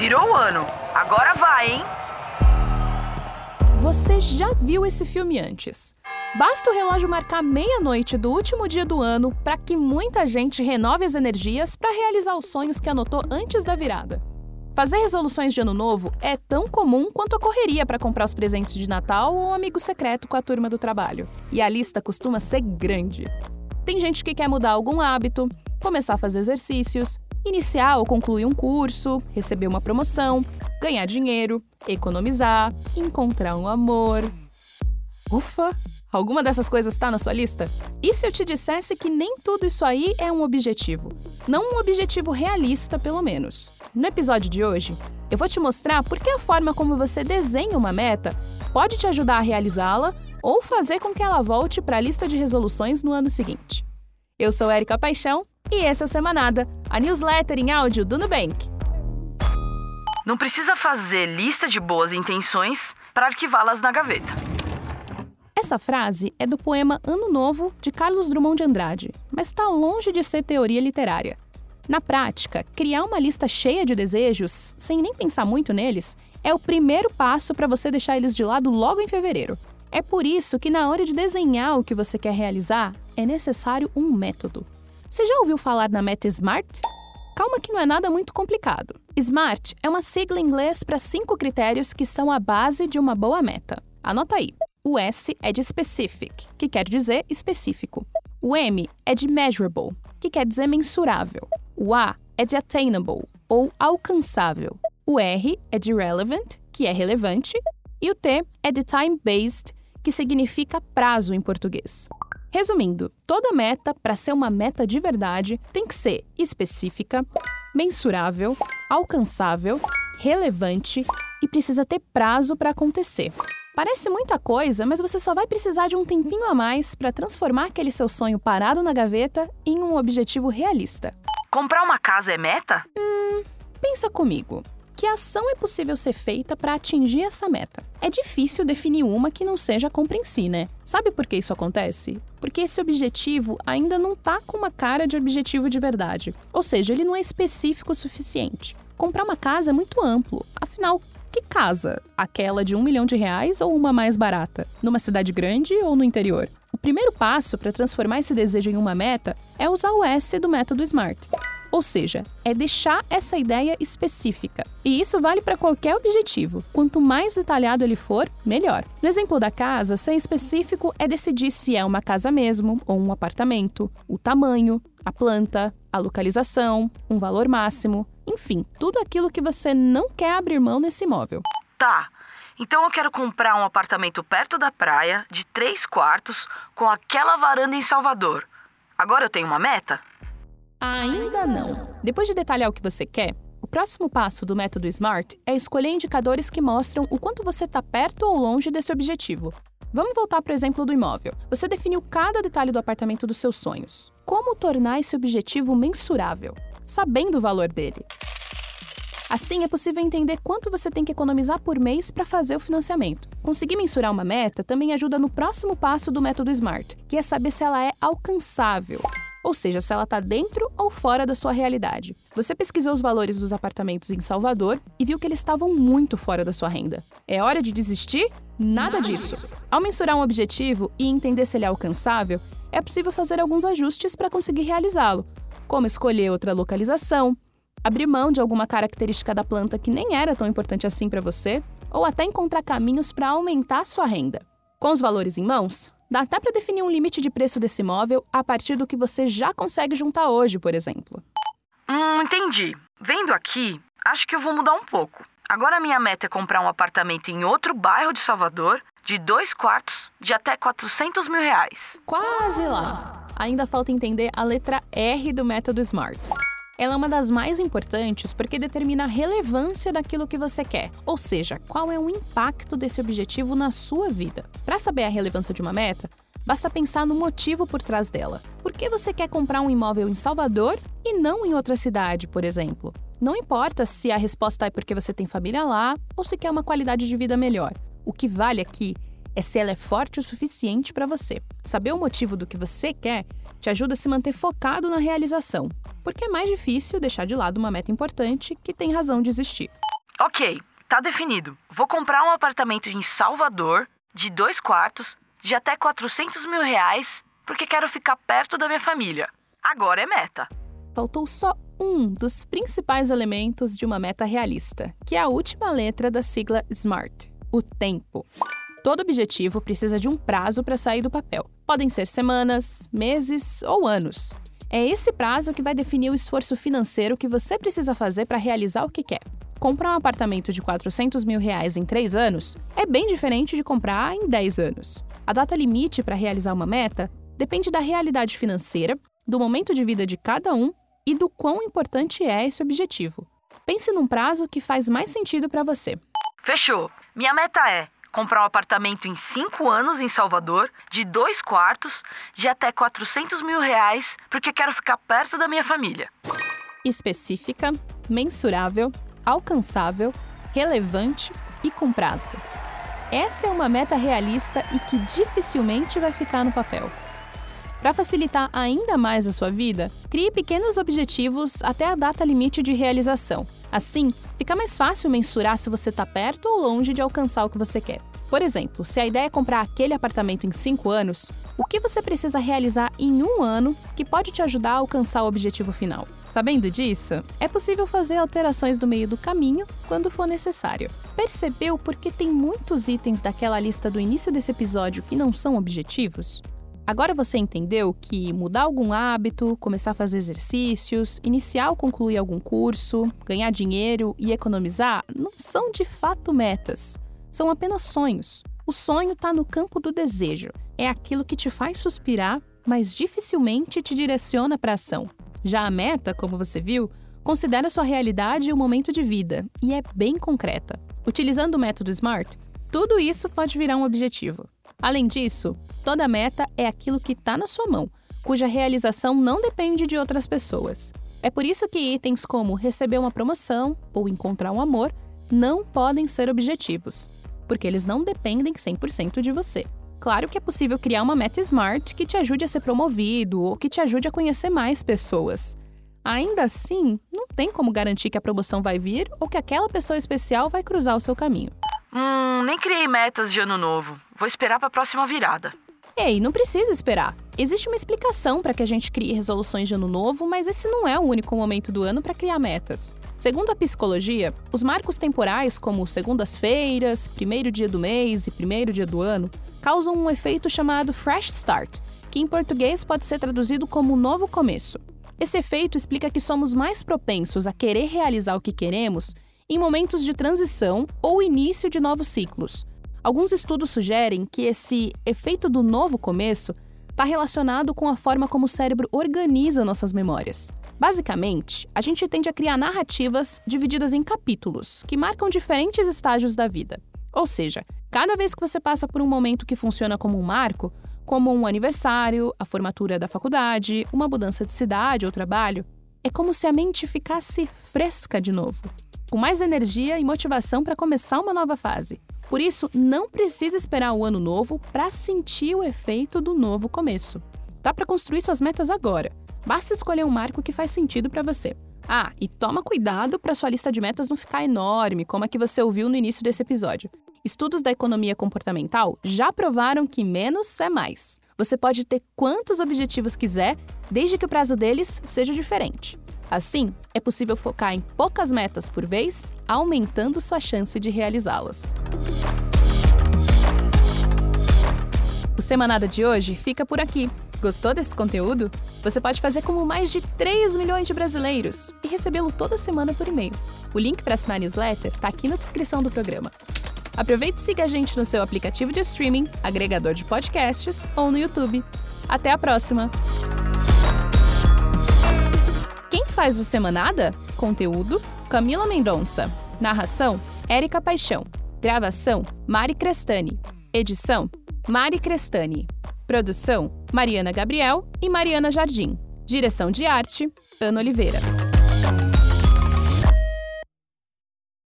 Virou o ano. Agora vai, hein? Você já viu esse filme antes? Basta o relógio marcar meia-noite do último dia do ano para que muita gente renove as energias para realizar os sonhos que anotou antes da virada. Fazer resoluções de ano novo é tão comum quanto a correria para comprar os presentes de Natal ou um amigo secreto com a turma do trabalho. E a lista costuma ser grande. Tem gente que quer mudar algum hábito, começar a fazer exercícios, iniciar ou concluir um curso, receber uma promoção, ganhar dinheiro, economizar, encontrar um amor. Ufa! Alguma dessas coisas está na sua lista? E se eu te dissesse que nem tudo isso aí é um objetivo? Não um objetivo realista, pelo menos. No episódio de hoje, eu vou te mostrar por que a forma como você desenha uma meta pode te ajudar a realizá-la ou fazer com que ela volte para a lista de resoluções no ano seguinte. Eu sou Erika Paixão e esse é o Semanada, a newsletter em áudio do Nubank. Não precisa fazer lista de boas intenções para arquivá-las na gaveta. Essa frase é do poema Ano Novo de Carlos Drummond de Andrade, mas está longe de ser teoria literária. Na prática, criar uma lista cheia de desejos, sem nem pensar muito neles, é o primeiro passo para você deixar eles de lado logo em fevereiro. É por isso que, na hora de desenhar o que você quer realizar, é necessário um método. Você já ouviu falar na meta SMART? Calma que não é nada muito complicado. SMART é uma sigla em inglês para cinco critérios que são a base de uma boa meta. Anota aí. O S é de specific, que quer dizer específico. O M é de measurable, que quer dizer mensurável. O A é de attainable, ou alcançável. O R é de relevant, que é relevante. E o T é de time-based, que significa prazo em português. Resumindo, toda meta, para ser uma meta de verdade, tem que ser específica, mensurável, alcançável, relevante e precisa ter prazo para acontecer. Parece muita coisa, mas você só vai precisar de um tempinho a mais para transformar aquele seu sonho parado na gaveta em um objetivo realista. Comprar uma casa é meta? Hum, pensa comigo. Que ação é possível ser feita para atingir essa meta? É difícil definir uma que não seja compra em si, né? Sabe por que isso acontece? Porque esse objetivo ainda não tá com uma cara de objetivo de verdade. Ou seja, ele não é específico o suficiente. Comprar uma casa é muito amplo. Afinal, que casa? Aquela de um milhão de reais ou uma mais barata? Numa cidade grande ou no interior? O primeiro passo para transformar esse desejo em uma meta é usar o S do método SMART. Ou seja, é deixar essa ideia específica. E isso vale para qualquer objetivo. Quanto mais detalhado ele for, melhor. No exemplo da casa, ser específico é decidir se é uma casa mesmo ou um apartamento, o tamanho, a planta, a localização, um valor máximo, enfim, tudo aquilo que você não quer abrir mão nesse imóvel. Tá. Então eu quero comprar um apartamento perto da praia, de três quartos, com aquela varanda em Salvador. Agora eu tenho uma meta? Ainda não. Depois de detalhar o que você quer, o próximo passo do método SMART é escolher indicadores que mostram o quanto você está perto ou longe desse objetivo. Vamos voltar para o exemplo do imóvel. Você definiu cada detalhe do apartamento dos seus sonhos. Como tornar esse objetivo mensurável, sabendo o valor dele? Assim, é possível entender quanto você tem que economizar por mês para fazer o financiamento. Conseguir mensurar uma meta também ajuda no próximo passo do método SMART, que é saber se ela é alcançável ou seja, se ela está dentro ou fora da sua realidade. Você pesquisou os valores dos apartamentos em Salvador e viu que eles estavam muito fora da sua renda. É hora de desistir? Nada disso. Ao mensurar um objetivo e entender se ele é alcançável, é possível fazer alguns ajustes para conseguir realizá-lo, como escolher outra localização, abrir mão de alguma característica da planta que nem era tão importante assim para você, ou até encontrar caminhos para aumentar sua renda. Com os valores em mãos, Dá até para definir um limite de preço desse imóvel a partir do que você já consegue juntar hoje, por exemplo. Hum, entendi. Vendo aqui, acho que eu vou mudar um pouco. Agora a minha meta é comprar um apartamento em outro bairro de Salvador, de dois quartos, de até 400 mil reais. Quase lá. Ainda falta entender a letra R do método SMART. Ela é uma das mais importantes porque determina a relevância daquilo que você quer, ou seja, qual é o impacto desse objetivo na sua vida. Para saber a relevância de uma meta, basta pensar no motivo por trás dela. Por que você quer comprar um imóvel em Salvador e não em outra cidade, por exemplo? Não importa se a resposta é porque você tem família lá ou se quer uma qualidade de vida melhor. O que vale aqui se ela é forte o suficiente para você. Saber o motivo do que você quer te ajuda a se manter focado na realização, porque é mais difícil deixar de lado uma meta importante que tem razão de existir. Ok, tá definido. Vou comprar um apartamento em Salvador, de dois quartos, de até 400 mil reais, porque quero ficar perto da minha família. Agora é meta. Faltou só um dos principais elementos de uma meta realista, que é a última letra da sigla SMART: o tempo. Todo objetivo precisa de um prazo para sair do papel. Podem ser semanas, meses ou anos. É esse prazo que vai definir o esforço financeiro que você precisa fazer para realizar o que quer. Comprar um apartamento de 400 mil reais em 3 anos é bem diferente de comprar em 10 anos. A data limite para realizar uma meta depende da realidade financeira, do momento de vida de cada um e do quão importante é esse objetivo. Pense num prazo que faz mais sentido para você. Fechou. Minha meta é comprar um apartamento em 5 anos em Salvador, de dois quartos, de até 400 mil reais, porque quero ficar perto da minha família. Específica, mensurável, alcançável, relevante e com prazo. Essa é uma meta realista e que dificilmente vai ficar no papel. Para facilitar ainda mais a sua vida, crie pequenos objetivos até a data limite de realização. Assim, fica mais fácil mensurar se você está perto ou longe de alcançar o que você quer. Por exemplo, se a ideia é comprar aquele apartamento em 5 anos, o que você precisa realizar em um ano que pode te ajudar a alcançar o objetivo final? Sabendo disso, é possível fazer alterações no meio do caminho quando for necessário. Percebeu por que tem muitos itens daquela lista do início desse episódio que não são objetivos? Agora você entendeu que mudar algum hábito, começar a fazer exercícios, iniciar ou concluir algum curso, ganhar dinheiro e economizar não são de fato metas. São apenas sonhos. O sonho está no campo do desejo. É aquilo que te faz suspirar, mas dificilmente te direciona para a ação. Já a meta, como você viu, considera sua realidade e o momento de vida e é bem concreta. Utilizando o método SMART, tudo isso pode virar um objetivo. Além disso, Toda meta é aquilo que está na sua mão, cuja realização não depende de outras pessoas. É por isso que itens como receber uma promoção ou encontrar um amor não podem ser objetivos, porque eles não dependem 100% de você. Claro que é possível criar uma meta smart que te ajude a ser promovido ou que te ajude a conhecer mais pessoas. Ainda assim, não tem como garantir que a promoção vai vir ou que aquela pessoa especial vai cruzar o seu caminho. Hum, nem criei metas de ano novo. Vou esperar para a próxima virada. Ei, não precisa esperar. Existe uma explicação para que a gente crie resoluções de ano novo, mas esse não é o único momento do ano para criar metas. Segundo a psicologia, os marcos temporais, como segundas-feiras, primeiro dia do mês e primeiro dia do ano, causam um efeito chamado fresh start, que em português pode ser traduzido como novo começo. Esse efeito explica que somos mais propensos a querer realizar o que queremos em momentos de transição ou início de novos ciclos, Alguns estudos sugerem que esse efeito do novo começo está relacionado com a forma como o cérebro organiza nossas memórias. Basicamente, a gente tende a criar narrativas divididas em capítulos, que marcam diferentes estágios da vida. Ou seja, cada vez que você passa por um momento que funciona como um marco, como um aniversário, a formatura da faculdade, uma mudança de cidade ou trabalho, é como se a mente ficasse fresca de novo, com mais energia e motivação para começar uma nova fase. Por isso, não precisa esperar o ano novo para sentir o efeito do novo começo. Dá para construir suas metas agora. Basta escolher um marco que faz sentido para você. Ah, e toma cuidado para sua lista de metas não ficar enorme, como a que você ouviu no início desse episódio. Estudos da economia comportamental já provaram que menos é mais. Você pode ter quantos objetivos quiser, desde que o prazo deles seja diferente. Assim, é possível focar em poucas metas por vez, aumentando sua chance de realizá-las. O Semanada de hoje fica por aqui. Gostou desse conteúdo? Você pode fazer como mais de 3 milhões de brasileiros e recebê-lo toda semana por e-mail. O link para assinar a newsletter está aqui na descrição do programa. Aproveite e siga a gente no seu aplicativo de streaming, agregador de podcasts ou no YouTube. Até a próxima! Faz o Semanada? Conteúdo: Camila Mendonça. Narração: Érica Paixão. Gravação: Mari Crestani. Edição: Mari Crestani. Produção: Mariana Gabriel e Mariana Jardim. Direção de arte: Ana Oliveira.